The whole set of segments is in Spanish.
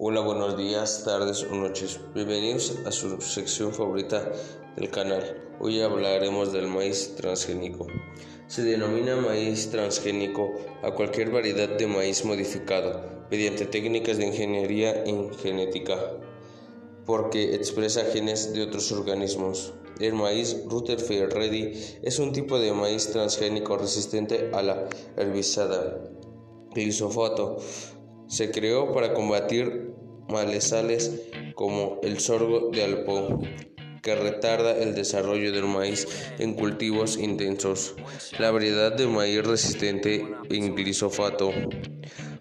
Hola, buenos días, tardes o noches. Bienvenidos a su sección favorita del canal. Hoy hablaremos del maíz transgénico. Se denomina maíz transgénico a cualquier variedad de maíz modificado mediante técnicas de ingeniería en genética porque expresa genes de otros organismos. El maíz Rutherford Ready es un tipo de maíz transgénico resistente a la herbicida glisofato se creó para combatir malezales como el sorgo de Alpo, que retarda el desarrollo del maíz en cultivos intensos. La variedad de maíz resistente en glisofato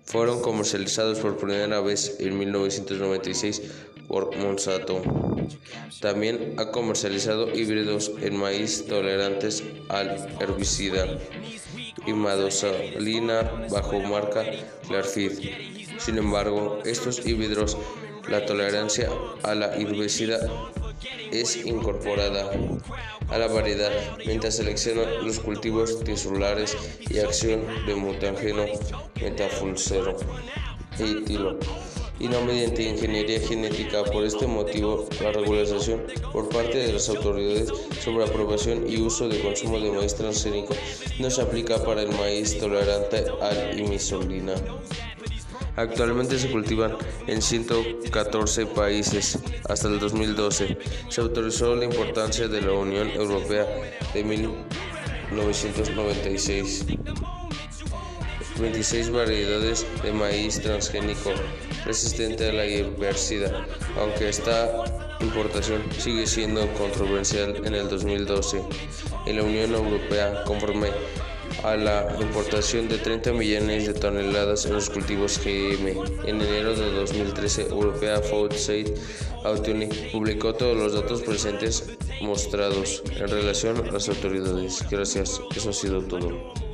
fueron comercializados por primera vez en 1996 por Monsanto. También ha comercializado híbridos en maíz tolerantes al herbicida y madosalina bajo marca Clarfeed. Sin embargo, estos híbridos, la tolerancia a la herbicida es incorporada a la variedad mientras selecciona los cultivos tisulares y acción de mutageno metafulcero y tilo y no mediante ingeniería genética. Por este motivo, la regulación por parte de las autoridades sobre aprobación y uso de consumo de maíz transgénico no se aplica para el maíz tolerante al imisolina. Actualmente se cultivan en 114 países. Hasta el 2012 se autorizó la importancia de la Unión Europea de 1996. 26 variedades de maíz transgénico resistente a la diversidad, aunque esta importación sigue siendo controversial en el 2012 en la Unión Europea conforme a la importación de 30 millones de toneladas en los cultivos GM. En enero de 2013, Europea Food Safety Authority publicó todos los datos presentes mostrados en relación a las autoridades. Gracias, eso ha sido todo.